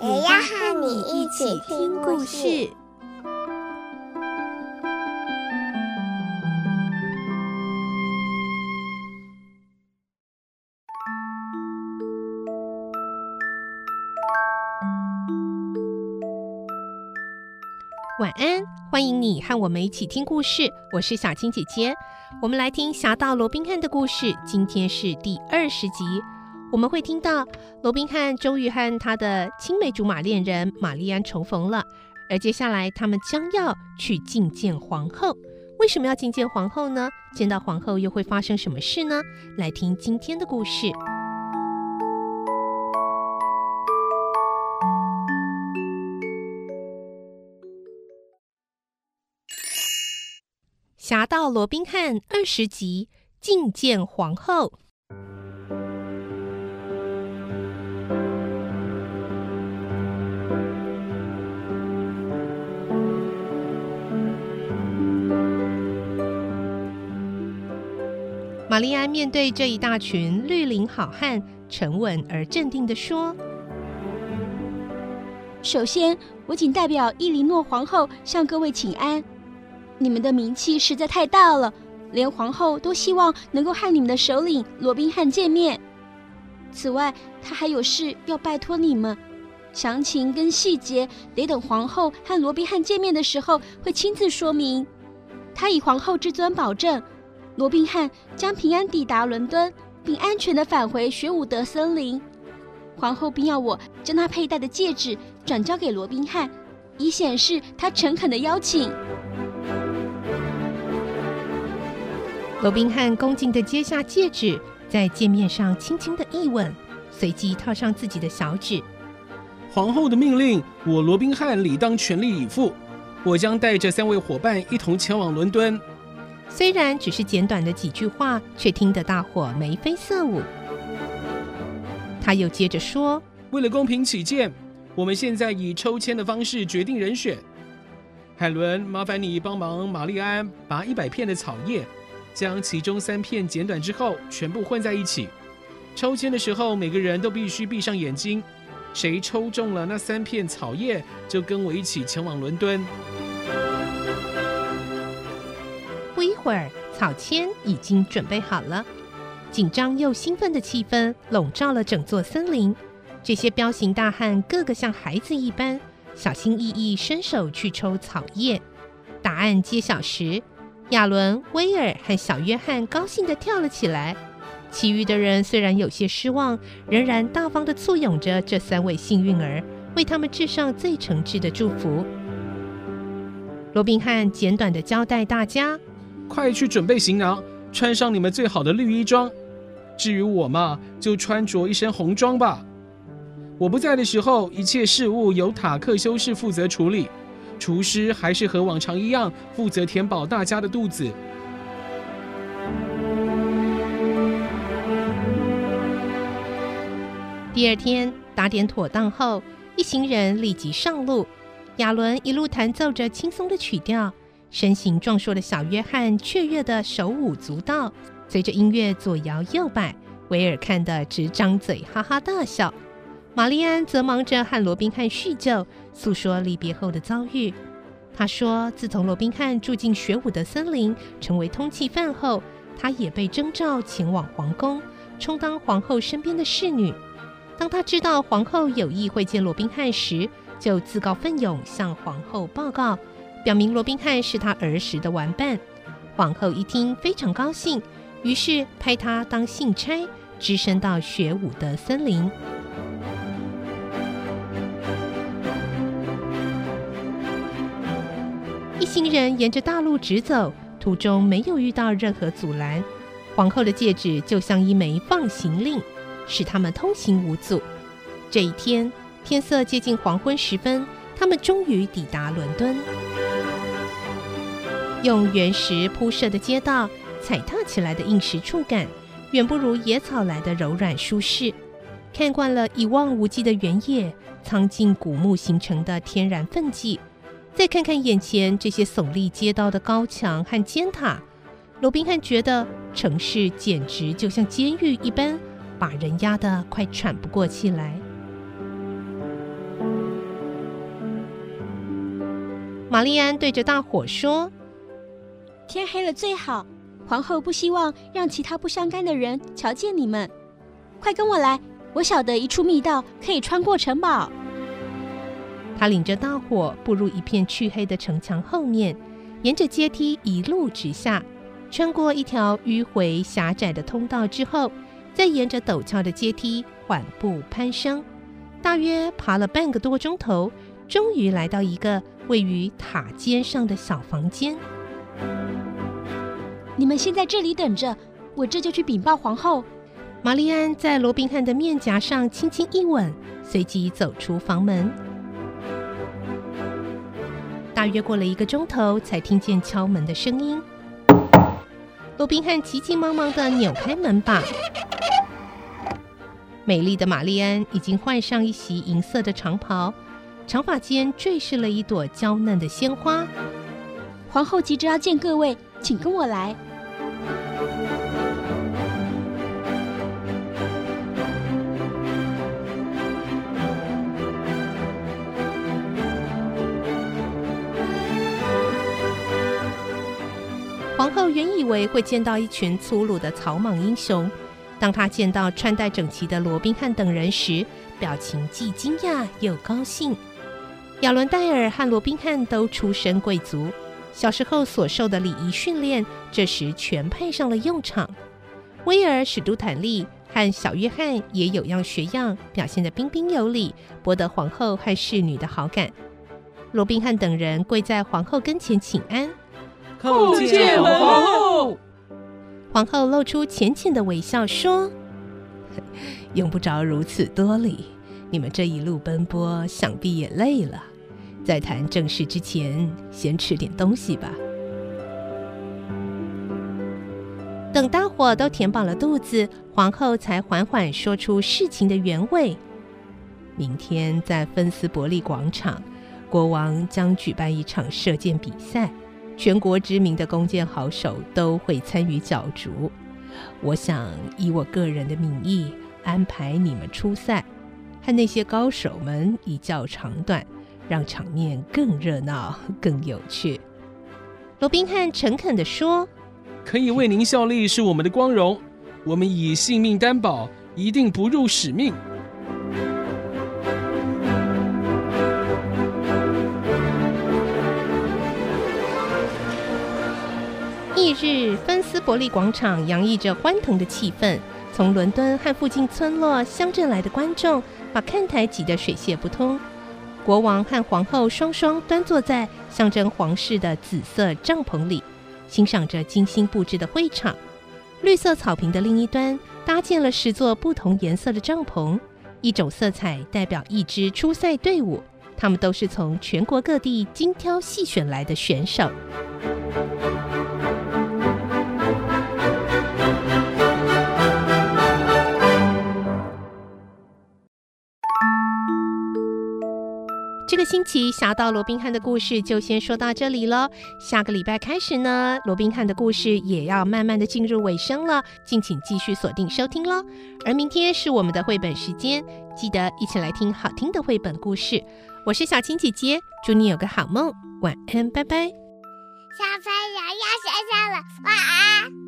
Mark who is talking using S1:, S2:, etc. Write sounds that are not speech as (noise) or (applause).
S1: 也要和你一起听故事。
S2: 晚安，欢迎你和我们一起听故事。我是小青姐姐，我们来听《侠盗罗宾汉》的故事。今天是第二十集，我们会听到罗宾汉终于和他的青梅竹马恋人玛丽安重逢了，而接下来他们将要去觐见皇后。为什么要觐见皇后呢？见到皇后又会发生什么事呢？来听今天的故事。《侠盗罗宾汉》二十集，觐见皇后。玛丽安面对这一大群绿林好汉，沉稳而镇定地说：“
S3: 首先，我仅代表伊琳诺皇后向各位请安。”你们的名气实在太大了，连皇后都希望能够和你们的首领罗宾汉见面。此外，他还有事要拜托你们，详情跟细节得等皇后和罗宾汉见面的时候会亲自说明。他以皇后之尊保证，罗宾汉将平安抵达伦敦，并安全的返回学伍德森林。皇后并要我将她佩戴的戒指转交给罗宾汉，以显示她诚恳的邀请。
S2: 罗宾汉恭敬地接下戒指，在戒面上轻轻的一吻，随即套上自己的小指。
S4: 皇后的命令，我罗宾汉理当全力以赴。我将带着三位伙伴一同前往伦敦。
S2: 虽然只是简短的几句话，却听得大伙眉飞色舞。他又接着说：“
S4: 为了公平起见，我们现在以抽签的方式决定人选。海伦，麻烦你帮忙玛丽安拔一百片的草叶。”将其中三片剪短之后，全部混在一起。抽签的时候，每个人都必须闭上眼睛。谁抽中了那三片草叶，就跟我一起前往伦敦。
S2: 会儿，草签已经准备好了。紧张又兴奋的气氛笼罩了整座森林。这些彪形大汉个个像孩子一般，小心翼翼伸手去抽草叶。答案揭晓时，亚伦、威尔和小约翰高兴地跳了起来，其余的人虽然有些失望，仍然大方地簇拥着这三位幸运儿，为他们致上最诚挚的祝福。罗宾汉简短地交代大家：“
S4: 快去准备行囊，穿上你们最好的绿衣装。至于我嘛，就穿着一身红装吧。我不在的时候，一切事务由塔克修士负责处理。”厨师还是和往常一样负责填饱大家的肚子。
S2: 第二天打点妥当后，一行人立即上路。亚伦一路弹奏着轻松的曲调，身形壮硕的小约翰雀跃的手舞足蹈，随着音乐左摇右摆。威尔看得直张嘴，哈哈大笑。玛丽安则忙着和罗宾汉叙旧，诉说离别后的遭遇。她说：“自从罗宾汉住进雪伍德森林，成为通缉犯后，她也被征召前往皇宫，充当皇后身边的侍女。当她知道皇后有意会见罗宾汉时，就自告奋勇向皇后报告，表明罗宾汉是他儿时的玩伴。皇后一听非常高兴，于是派他当信差，只身到雪武的森林。”一行人沿着大路直走，途中没有遇到任何阻拦。皇后的戒指就像一枚放行令，使他们通行无阻。这一天，天色接近黄昏时分，他们终于抵达伦敦。用原石铺设的街道，踩踏起来的硬实触感，远不如野草来的柔软舒适。看惯了一望无际的原野，苍劲古木形成的天然愤悸，再看看眼前这些耸立街道的高墙和尖塔，罗宾汉觉得城市简直就像监狱一般，把人压得快喘不过气来。玛丽安对着大伙说：“
S3: 天黑了最好，皇后不希望让其他不相干的人瞧见你们。快跟我来！”我晓得一处密道可以穿过城堡。
S2: 他领着大伙步入一片黢黑的城墙后面，沿着阶梯一路直下，穿过一条迂回狭窄的通道之后，再沿着陡峭的阶梯缓步攀升。大约爬了半个多钟头，终于来到一个位于塔尖上的小房间。
S3: 你们先在这里等着，我这就去禀报皇后。
S2: 玛丽安在罗宾汉的面颊上轻轻一吻，随即走出房门。大约过了一个钟头，才听见敲门的声音。罗宾汉急急忙忙的扭开门把。美丽的玛丽安已经换上一袭银色的长袍，长发间坠饰了一朵娇嫩的鲜花。
S3: 皇后急着要见各位，请跟我来。
S2: 皇后原以为会见到一群粗鲁的草莽英雄，当她见到穿戴整齐的罗宾汉等人时，表情既惊讶又高兴。亚伦戴尔和罗宾汉都出身贵族，小时候所受的礼仪训练，这时全派上了用场。威尔史都坦利和小约翰也有样学样，表现得彬彬有礼，博得皇后和侍女的好感。罗宾汉等人跪在皇后跟前请安。
S4: 叩见皇后。
S2: 皇后露出浅浅的微笑，说：“ (laughs) 用不着如此多礼。你们这一路奔波，想必也累了。在谈正事之前，先吃点东西吧。”等大伙都填饱了肚子，皇后才缓缓说出事情的原委：“明天在芬斯伯利广场，国王将举办一场射箭比赛。”全国知名的弓箭好手都会参与角逐，我想以我个人的名义安排你们出赛，和那些高手们一较长短，让场面更热闹、更有趣。罗宾汉诚恳地说：“
S4: 可以为您效力是我们的光荣，我们以性命担保，一定不辱使命。”
S2: 翌日，芬斯伯利广场洋溢着欢腾的气氛。从伦敦和附近村落、乡镇来的观众，把看台挤得水泄不通。国王和皇后双双端坐在象征皇室的紫色帐篷里，欣赏着精心布置的会场。绿色草坪的另一端，搭建了十座不同颜色的帐篷，一种色彩代表一支出赛队伍。他们都是从全国各地精挑细选来的选手。星期侠盗罗宾汉的故事就先说到这里了。下个礼拜开始呢，罗宾汉的故事也要慢慢的进入尾声了，敬请继续锁定收听喽。而明天是我们的绘本时间，记得一起来听好听的绘本故事。我是小青姐姐，祝你有个好梦，晚安，拜拜。
S1: 小朋友要睡觉了，晚安。